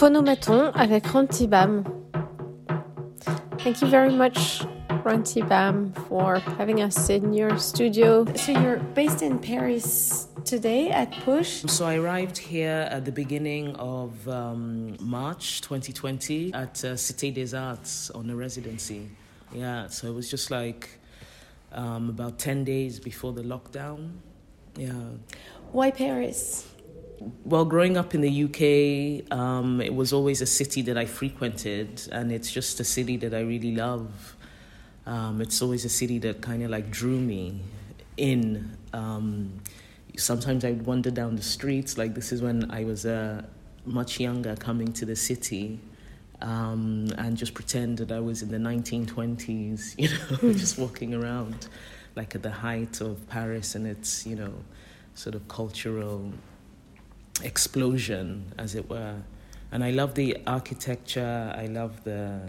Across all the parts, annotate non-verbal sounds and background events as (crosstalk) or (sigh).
Phonomaton avec Ranti Bam. Thank you very much, Ranti Bam, for having us in your studio. So you're based in Paris today at Push. So I arrived here at the beginning of um, March 2020 at uh, Cité des Arts on a residency. Yeah, so it was just like um, about 10 days before the lockdown. Yeah. Why Paris? Well, growing up in the UK, um, it was always a city that I frequented, and it's just a city that I really love. Um, it's always a city that kind of like drew me in. Um, sometimes I'd wander down the streets, like this is when I was uh, much younger coming to the city. Um, and just pretend that I was in the 1920s, (laughs) you know, just walking around like at the height of Paris and its, you know, sort of cultural explosion, as it were. And I love the architecture. I love the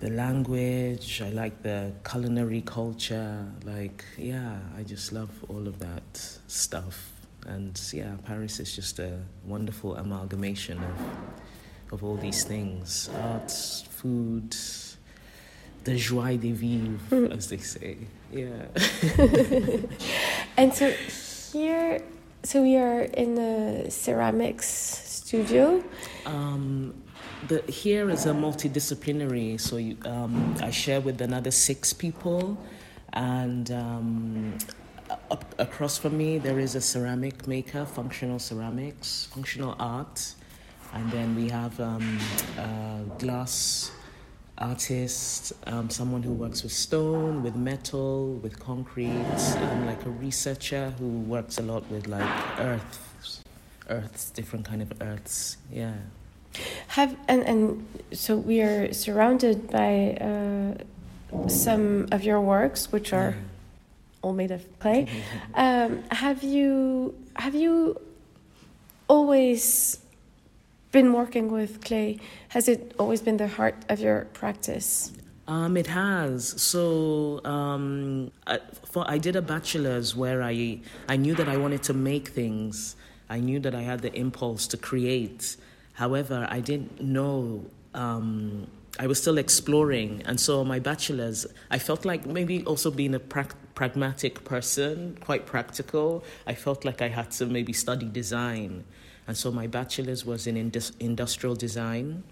the language. I like the culinary culture. Like, yeah, I just love all of that stuff. And yeah, Paris is just a wonderful amalgamation of of all these things: arts, food, the joie de vivre, hmm. as they say. Yeah. (laughs) and so here so we are in the ceramics studio. Um, the, here is a multidisciplinary, so you, um, I share with another six people, and um, up, across from me there is a ceramic maker, functional ceramics, functional art, and then we have um, glass artist, um, someone who works with stone, with metal, with concrete, and like a researcher who works a lot with like earths, earths, different kind of earths. Yeah. Have and and so we are surrounded by uh, some of your works, which are all made of clay. (laughs) um, have you have you always been working with clay? Has it always been the heart of your practice? Um, it has. So um, I, for, I did a bachelor's where I I knew that I wanted to make things. I knew that I had the impulse to create. However, I didn't know. Um, I was still exploring, and so my bachelor's, I felt like maybe also being a pra- pragmatic person, quite practical. I felt like I had to maybe study design and so my bachelor's was in indus- industrial design.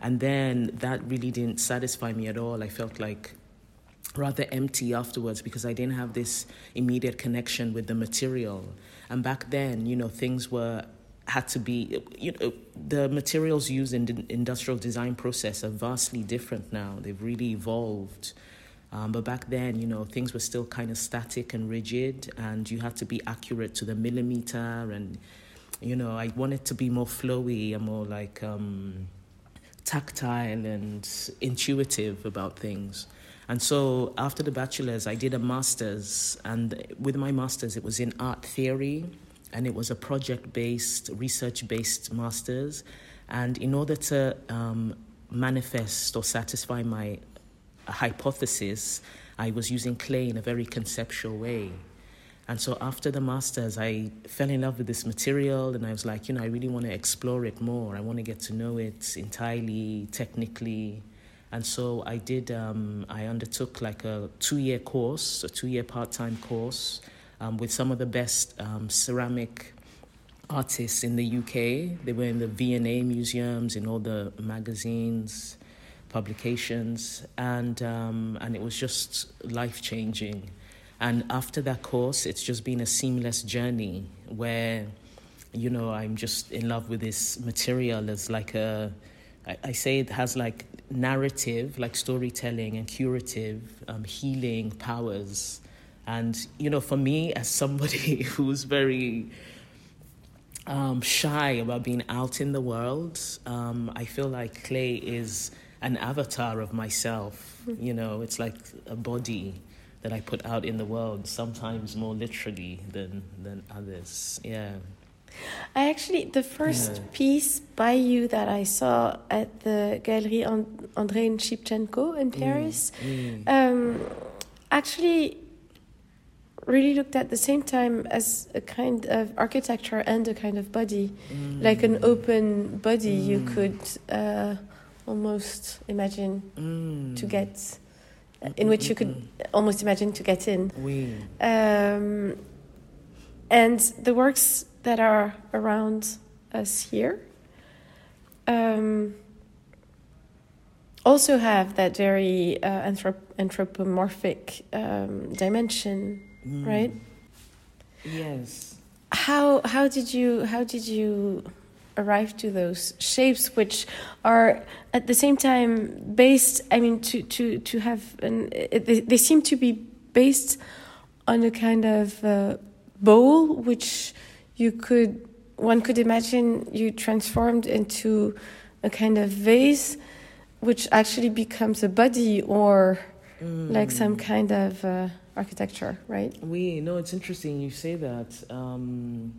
And then that really didn't satisfy me at all. I felt like rather empty afterwards because I didn't have this immediate connection with the material. And back then, you know, things were had to be you know the materials used in the industrial design process are vastly different now. They've really evolved. Um, but back then, you know, things were still kind of static and rigid, and you had to be accurate to the millimeter and you know, I wanted to be more flowy and more like um, tactile and intuitive about things. And so after the bachelor's, I did a master's, and with my master's, it was in art theory, and it was a project based, research based master's. And in order to um, manifest or satisfy my hypothesis, I was using clay in a very conceptual way. And so after the master's, I fell in love with this material and I was like, you know, I really want to explore it more. I want to get to know it entirely, technically. And so I did, um, I undertook like a two year course, a two year part time course um, with some of the best um, ceramic artists in the UK. They were in the V&A museums, in all the magazines, publications, and, um, and it was just life changing. And after that course, it's just been a seamless journey where, you know, I'm just in love with this material as like a, I, I say it has like narrative, like storytelling and curative, um, healing powers. And, you know, for me, as somebody (laughs) who's very um, shy about being out in the world, um, I feel like clay is an avatar of myself. You know, it's like a body that I put out in the world, sometimes more literally than than others. Yeah. I actually the first yeah. piece by you that I saw at the Galerie André Shipchenko in mm, Paris, mm, mm. Um, actually really looked at the same time as a kind of architecture and a kind of body, Mm. like an open body you Mm. could uh, almost imagine Mm. to get, in which you could almost imagine to get in. Oui. Um, and the works that are around us here um, also have that very uh, anthrop- anthropomorphic um, dimension, Mm. right? Yes. How how did you how did you arrive to those shapes, which are at the same time based? I mean, to to to have an they, they seem to be based on a kind of uh, bowl, which you could one could imagine you transformed into a kind of vase, which actually becomes a body or like some Mm. kind of uh, architecture, right? We no, it's interesting you say that. Um,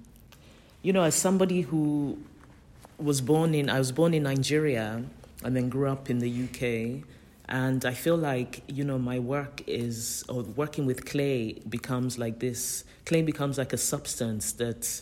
you know, as somebody who was born in, I was born in Nigeria and then grew up in the UK, and I feel like you know my work is, or working with clay becomes like this. Clay becomes like a substance that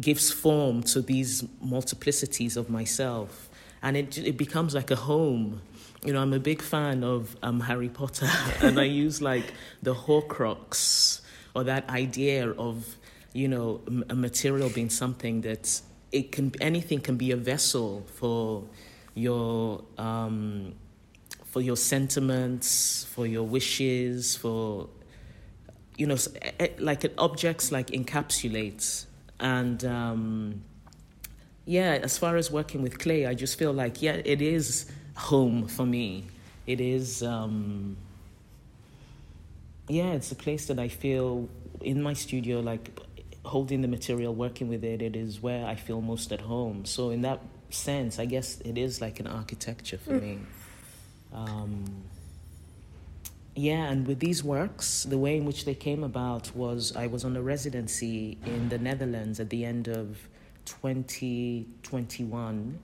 gives form to these multiplicities of myself, and it it becomes like a home. You know, I'm a big fan of um, Harry Potter, (laughs) and I use like the Horcrux or that idea of you know a material being something that it can anything can be a vessel for your um, for your sentiments, for your wishes, for you know, like objects like encapsulates and. Um, yeah, as far as working with clay, I just feel like yeah, it is home for me. It is um yeah, it's a place that I feel in my studio like holding the material, working with it, it is where I feel most at home. So in that sense, I guess it is like an architecture for me. Um yeah, and with these works, the way in which they came about was I was on a residency in the Netherlands at the end of 2021.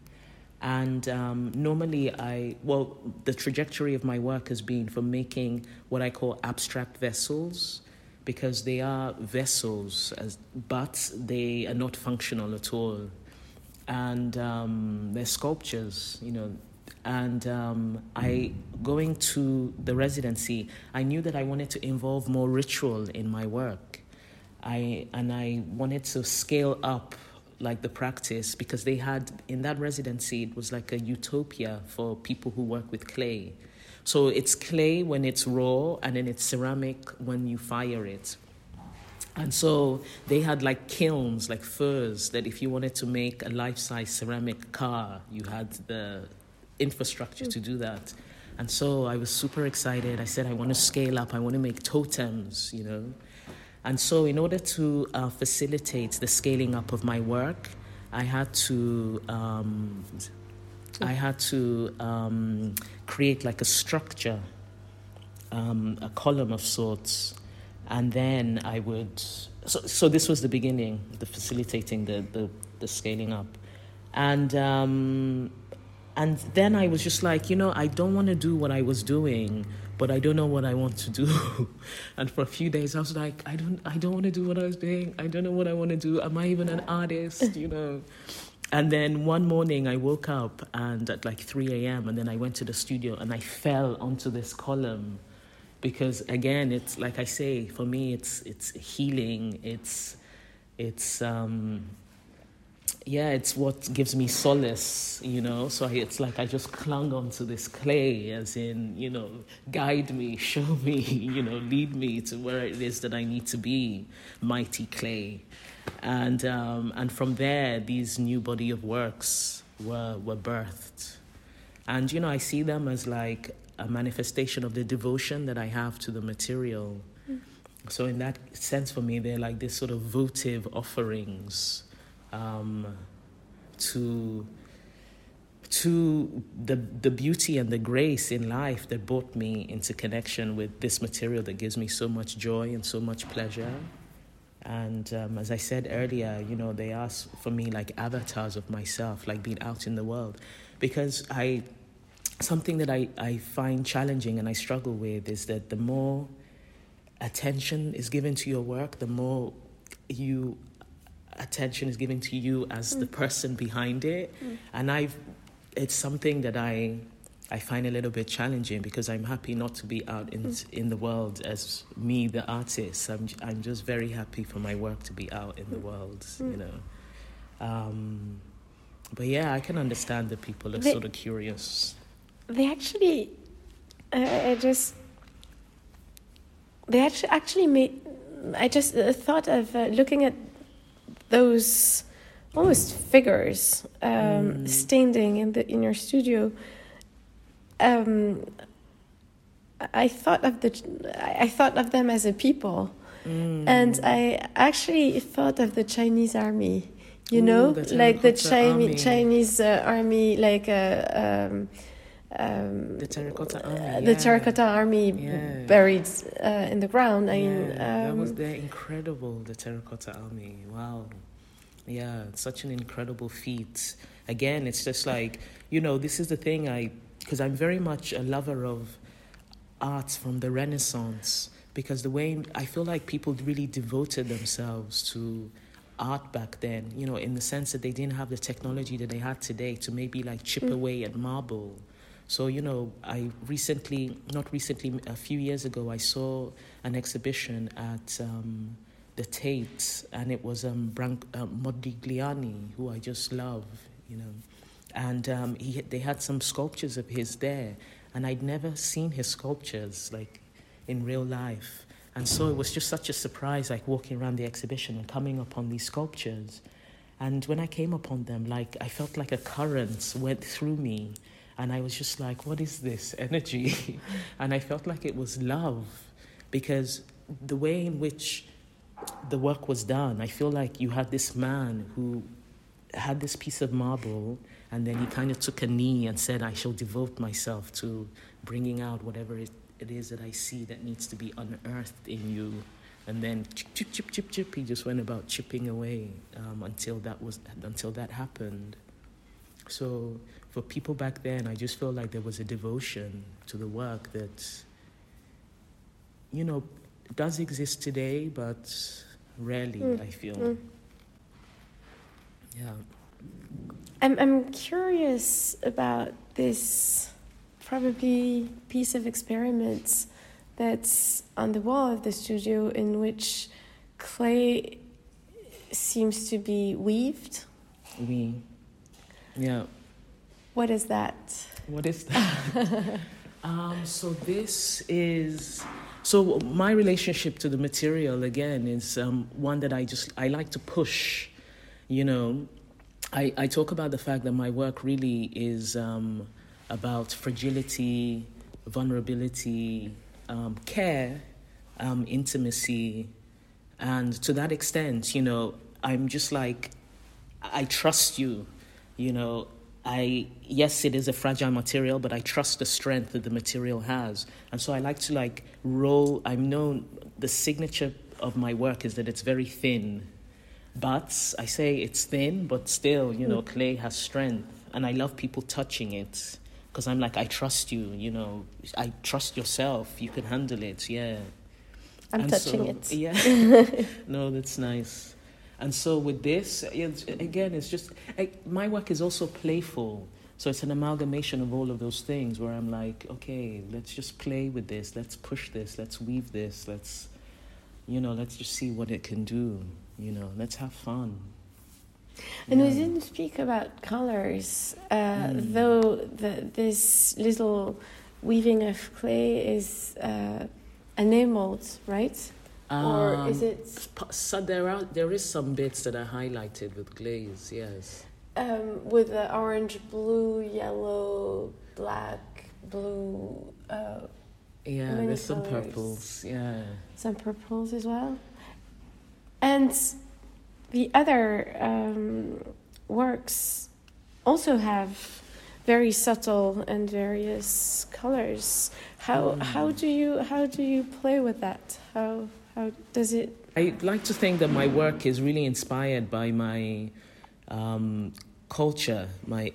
And um, normally, I, well, the trajectory of my work has been for making what I call abstract vessels because they are vessels, as, but they are not functional at all. And um, they're sculptures, you know. And um, I, going to the residency, I knew that I wanted to involve more ritual in my work. I, and I wanted to scale up like the practice because they had in that residency it was like a utopia for people who work with clay so it's clay when it's raw and then it's ceramic when you fire it. And so they had like kilns like furs that if you wanted to make a life-size ceramic car you had the infrastructure to do that. And so i was super excited. I said i want to scale up. I want to make totems you know? And so, in order to uh, facilitate the scaling up of my work, I had to um, I had to um, create like a structure, um, a column of sorts, and then I would. So, so this was the beginning, the facilitating the the, the scaling up, and um, and then I was just like, you know, I don't want to do what I was doing but I don't know what I want to do. (laughs) and for a few days, I was like, I don't, I don't want to do what I was doing. I don't know what I want to do. Am I even an artist? You know. And then one morning, I woke up and at like 3 a.m. and then I went to the studio and I fell onto this column, because again, it's like I say, for me, it's it's healing. It's it's um, yeah, it's what gives me solace, you know. So I, it's like I just clung onto this clay, as in, you know, guide me, (laughs) show me, you know, lead me to where it is that I need to be, mighty clay, and um, and from there, these new body of works were were birthed, and you know, I see them as like a manifestation of the devotion that I have to the material. So in that sense, for me, they're like this sort of votive offerings um, to to the the beauty and the grace in life that brought me into connection with this material that gives me so much joy and so much pleasure. And um, as I said earlier, you know, they are for me like avatars of myself, like being out in the world, because I something that I, I find challenging and I struggle with is that the more attention is given to your work, the more you attention is given to you as mm. the person behind it. Mm. And I've it's something that I I find a little bit challenging because I'm happy not to be out in mm. in the world as me, the artist. I'm I'm just very happy for my work to be out in the mm. world, mm. you know. Um, but yeah, I can understand that people are they, sort of curious. They actually, uh, I just, they actually actually made. I just uh, thought of uh, looking at those almost figures um, mm. standing in the in your studio um, I thought of the I thought of them as a people, mm. and I actually thought of the Chinese army. You Ooh, know, the like the Chinese Chinese uh, army, like a. Uh, um, um, the terracotta army. Uh, the terracotta army yeah. buried uh, in the ground. I mean, yeah, that was um, they're incredible. The terracotta army. Wow. Yeah, such an incredible feat. Again, it's just like you know, this is the thing I because I'm very much a lover of art from the Renaissance because the way I feel like people really devoted themselves to art back then, you know, in the sense that they didn't have the technology that they had today to maybe like chip mm. away at marble. So, you know, I recently, not recently, a few years ago, I saw an exhibition at um, the Tate, and it was um, uh, Modigliani, who I just love, you know and um, he, they had some sculptures of his there, and I'd never seen his sculptures like in real life. And so it was just such a surprise, like walking around the exhibition and coming upon these sculptures. And when I came upon them, like I felt like a current went through me, and I was just like, "What is this energy?" (laughs) and I felt like it was love, because the way in which the work was done, I feel like you had this man who had this piece of marble and then he kind of took a knee and said, I shall devote myself to bringing out whatever it, it is that I see that needs to be unearthed in you. And then chip, chip, chip, chip, chip, he just went about chipping away um, until, that was, until that happened. So for people back then, I just felt like there was a devotion to the work that, you know, does exist today, but rarely, mm. I feel. Mm. Yeah. I'm I'm curious about this probably piece of experiments that's on the wall of the studio in which clay seems to be weaved. We, yeah. What is that? What is (laughs) that? um, so this is so my relationship to the material again is um, one that I just I like to push, you know, I, I talk about the fact that my work really is um, about fragility, vulnerability, um, care, um, intimacy. And to that extent, you know, I'm just like, I trust you, you know. I yes, it is a fragile material, but I trust the strength that the material has, and so I like to like roll. I'm known the signature of my work is that it's very thin, but I say it's thin, but still, you know, mm. clay has strength. And I love people touching it because I'm like, I trust you, you know, I trust yourself. You can handle it, yeah. I'm and touching so, it. Yeah. (laughs) (laughs) no, that's nice. And so with this, it's, again, it's just, I, my work is also playful. So it's an amalgamation of all of those things where I'm like, okay, let's just play with this, let's push this, let's weave this, let's, you know, let's just see what it can do. You know, let's have fun. And yeah. we didn't speak about colors, uh, mm. though the, this little weaving of clay is uh, enameled, right? Um, or is it? So there are there is some bits that are highlighted with glaze, yes. Um, with the orange, blue, yellow, black, blue. Uh, yeah, there's colors. some purples. Yeah, some purples as well. And the other um, works also have very subtle and various colors. How mm. how do you how do you play with that? How how does it? I like to think that my work is really inspired by my um, culture, my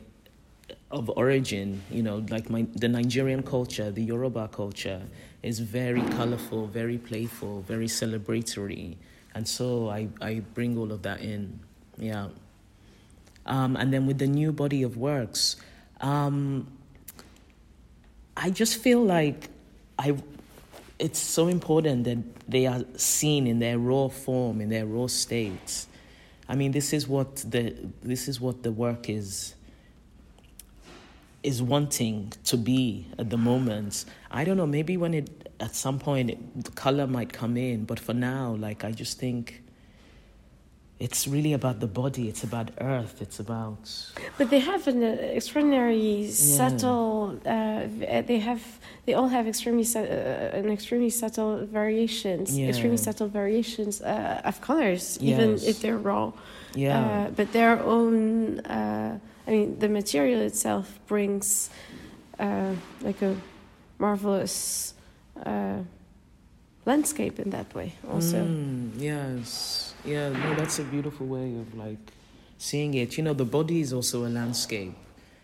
of origin, you know, like my the Nigerian culture, the Yoruba culture is very colorful, very playful, very celebratory, and so I I bring all of that in, yeah. Um, and then with the new body of works, um, I just feel like I it's so important that they are seen in their raw form, in their raw state. I mean, this is what the this is what the work is is wanting to be at the moment. I don't know. Maybe when it at some point it, the color might come in, but for now, like I just think it's really about the body. It's about earth. It's about. But they have an uh, extraordinary yeah. subtle. Uh, they have. They all have extremely uh, an extremely subtle variations. Yeah. Extremely subtle variations uh, of colors, yes. even if they're raw. Yeah. Uh, but their own. Uh, I mean, the material itself brings like a marvelous landscape in that way. Also. Mm, yes yeah, no, that's a beautiful way of like seeing it. You know, the body is also a landscape.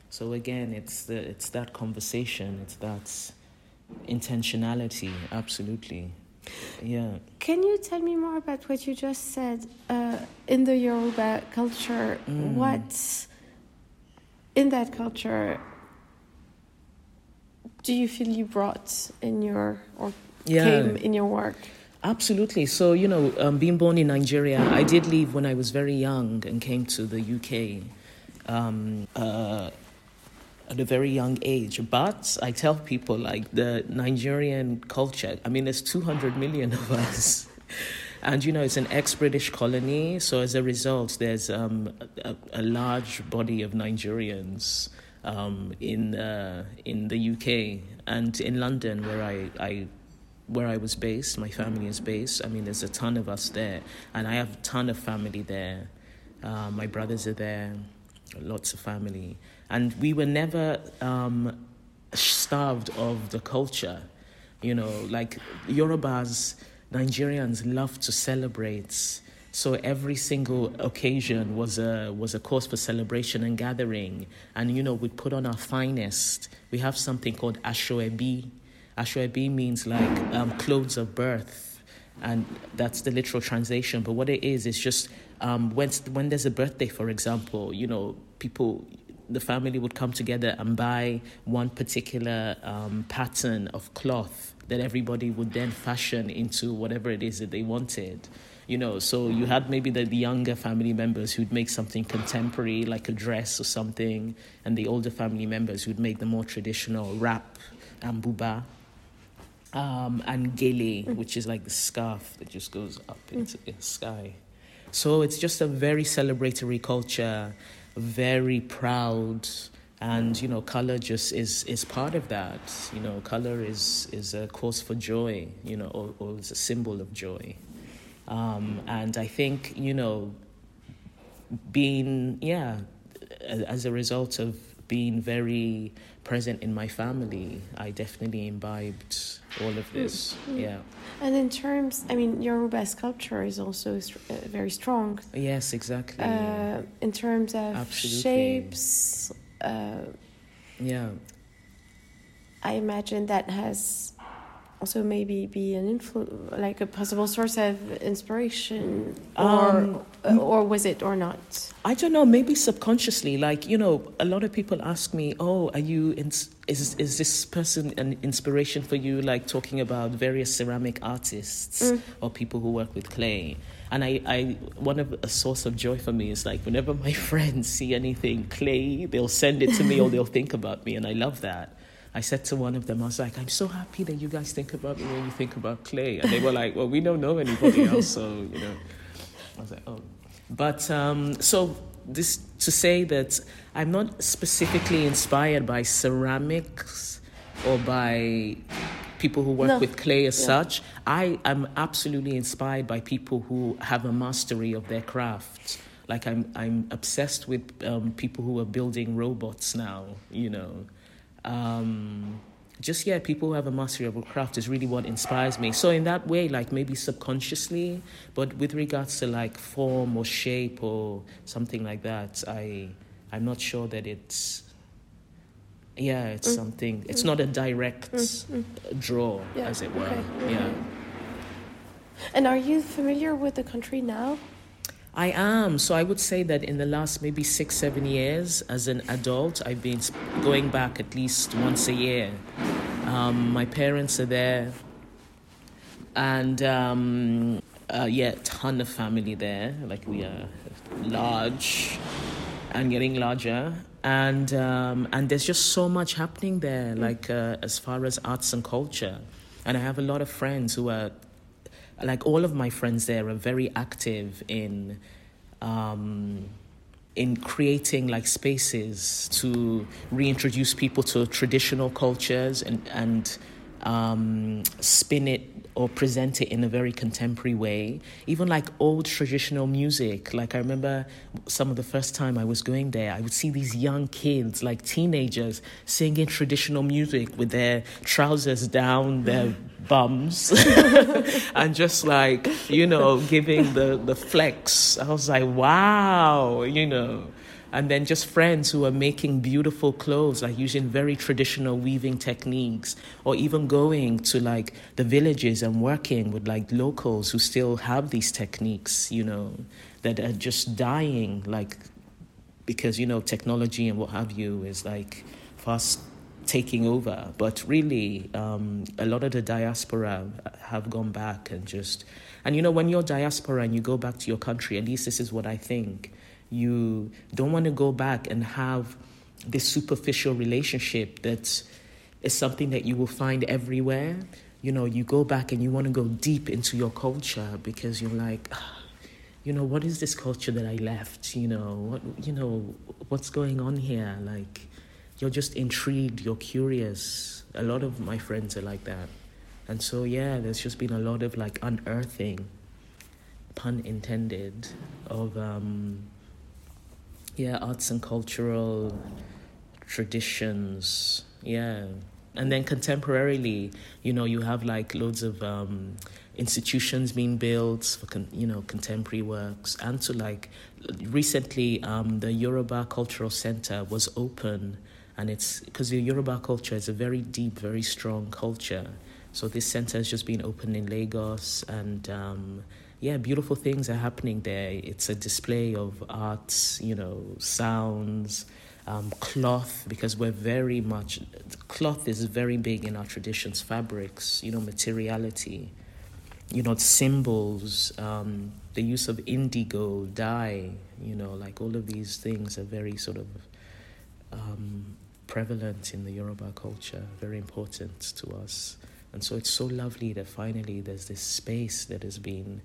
So again, it's the it's that conversation, it's that intentionality, absolutely. Yeah. Can you tell me more about what you just said? Uh, in the Yoruba culture, mm. what in that culture do you feel you brought in your or yeah. came in your work? Absolutely. So, you know, um, being born in Nigeria, I did leave when I was very young and came to the UK um, uh, at a very young age. But I tell people, like, the Nigerian culture, I mean, there's 200 million of us. (laughs) and, you know, it's an ex British colony. So, as a result, there's um, a, a, large body of Nigerians. Um, in uh, in the UK and in London, where I, I where I was based, my family is based. I mean, there's a ton of us there, and I have a ton of family there. Uh, my brothers are there, lots of family, and we were never um, starved of the culture. You know, like Yorubas, Nigerians love to celebrate. So every single occasion was a was a cause for celebration and gathering, and you know we put on our finest. We have something called Aso-ebi, Aso-ebi means like um, clothes of birth, and that's the literal translation. But what it is is just um, when when there's a birthday, for example, you know, people, the family would come together and buy one particular um, pattern of cloth that everybody would then fashion into whatever it is that they wanted you know so you had maybe the, the, younger family members who'd make something contemporary like a dress or something and the older family members who'd make the more traditional wrap and buba um, and gele, mm. which is like the scarf that just goes up mm. into the sky. So it's just a very celebratory culture, very proud, and you know, color just is is part of that. You know, color is is a cause for joy. You know, or, or is a symbol of joy. Um, and I think you know, being yeah, as a result of being very present in my family, I definitely imbibed all of this. Mm-hmm. Yeah. And in terms, I mean, Yoruba culture is also uh, very strong. Yes, exactly. Uh, in terms of Absolutely. shapes. Uh, yeah. I imagine that has also maybe be an influ like a possible source of inspiration or um, or was it or not? I don't know maybe subconsciously like you know a lot of people ask me oh are you in, is is this person an inspiration for you? Like talking about various ceramic artists mm. or people who work with clay. And I, I one of a source of joy for me is like whenever (laughs) my friends see anything clay they'll send it to me or they'll think about me and i love that I said to one of them, I was like, I'm so happy that you guys think about me when you think about clay. And they were like, well, we don't know anybody else, so, you know. I was like, oh. But um, so this to say that I'm not specifically inspired by ceramics or by people who work no. with clay as yeah. such. I am absolutely inspired by people who have a mastery of their craft. Like I'm, I'm obsessed with um, people who are building robots now. You know, um, just yeah, people who have a mastery of a craft is really what inspires me. So in that way, like maybe subconsciously, but with regards to like form or shape or something like that, I I'm not sure that it's yeah, it's mm. something. It's mm. not a direct mm. draw, yeah. as it were. Okay. Yeah. And are you familiar with the country now? I am. So I would say that in the last maybe six, seven years, as an adult, I've been going back at least once a year. Um, my parents are there, and um, uh, yeah, ton of family there. Like we are large and getting larger, and um, and there's just so much happening there. Like uh, as far as arts and culture, and I have a lot of friends who are like all of my friends there are very active in um, in creating like spaces to reintroduce people to traditional cultures and and um, spin it or present it in a very contemporary way. Even like old traditional music. Like I remember some of the first time I was going there, I would see these young kids, like teenagers, singing traditional music with their trousers down their (laughs) bums (laughs) and just like, you know, giving the, the flex. I was like, wow, you know and then just friends who are making beautiful clothes like using very traditional weaving techniques or even going to like the villages and working with like locals who still have these techniques you know that are just dying like because you know technology and what have you is like fast taking over. But really um, a lot of the diaspora have gone back and just and you know when you're diaspora and you go back to your country at least this is what i think you don't want to go back and have this superficial relationship that is something that you will find everywhere. You know, you go back and you want to go deep into your culture because you're like, ah, you know, what is this culture that I left? You know, what you know, what's going on here? Like, you're just intrigued, you're curious. A lot of my friends are like that. And so yeah, there's just been a lot of like unearthing, pun intended, of um yeah, arts and cultural traditions. Yeah. And then contemporarily, you know, you have like loads of um, institutions being built for, con- you know, contemporary works. And to like, recently, um, the Yoruba Cultural Center was open. And it's because the Yoruba culture is a very deep, very strong culture. So this center has just been opened in Lagos and um, yeah, beautiful things are happening there. It's a display of arts, you know, sounds, um, cloth, because we're very much, cloth is very big in our traditions, fabrics, you know, materiality, you know, symbols, um, the use of indigo, dye, you know, like all of these things are very sort of um, prevalent in the Yoruba culture, very important to us. And so it's so lovely that finally there's this space that has been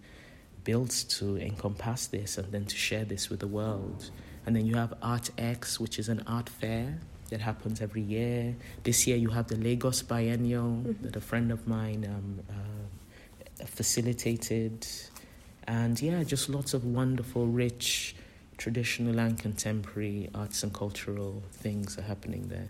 built to encompass this and then to share this with the world. And then you have Art X, which is an art fair that happens every year. This year you have the Lagos Biennial mm-hmm. that a friend of mine um, uh, facilitated. And yeah, just lots of wonderful, rich, traditional and contemporary arts and cultural things are happening there.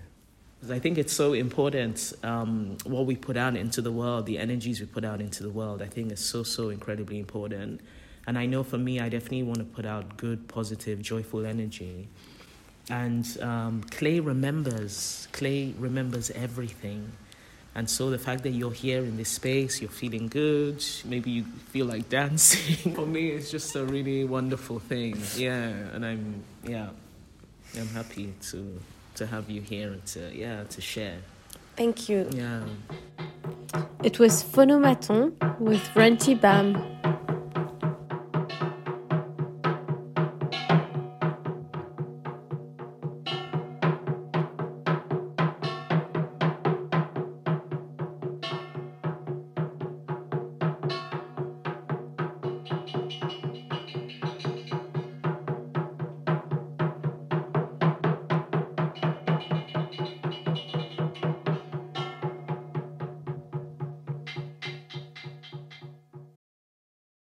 I think it's so important um, what we put out into the world, the energies we put out into the world. I think it's so, so incredibly important. And I know for me, I definitely want to put out good, positive, joyful energy. And um, Clay remembers, Clay remembers everything. And so the fact that you're here in this space, you're feeling good, maybe you feel like dancing. (laughs) for me, it's just a really wonderful thing. Yeah, and I'm, yeah, I'm happy to to have you here and to yeah to share. Thank you. Yeah. It was Phonomaton with Ranti Bam.